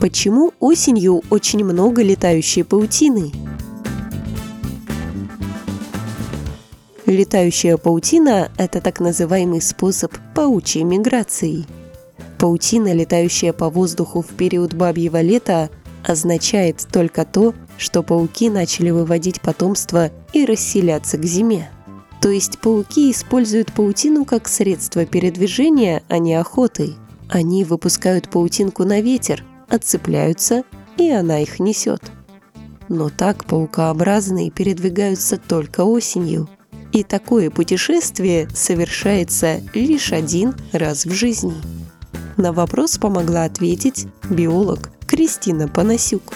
Почему осенью очень много летающей паутины? Летающая паутина – это так называемый способ паучьей миграции. Паутина, летающая по воздуху в период бабьего лета, означает только то, что пауки начали выводить потомство и расселяться к зиме. То есть пауки используют паутину как средство передвижения, а не охоты. Они выпускают паутинку на ветер, отцепляются, и она их несет. Но так паукообразные передвигаются только осенью. И такое путешествие совершается лишь один раз в жизни. На вопрос помогла ответить биолог Кристина Панасюк.